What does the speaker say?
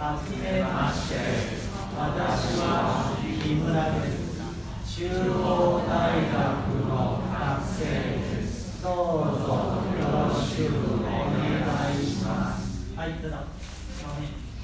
はじめまして。私は木村です。中央大学の学生です。どうぞよろしくお願いしますはいどうぞ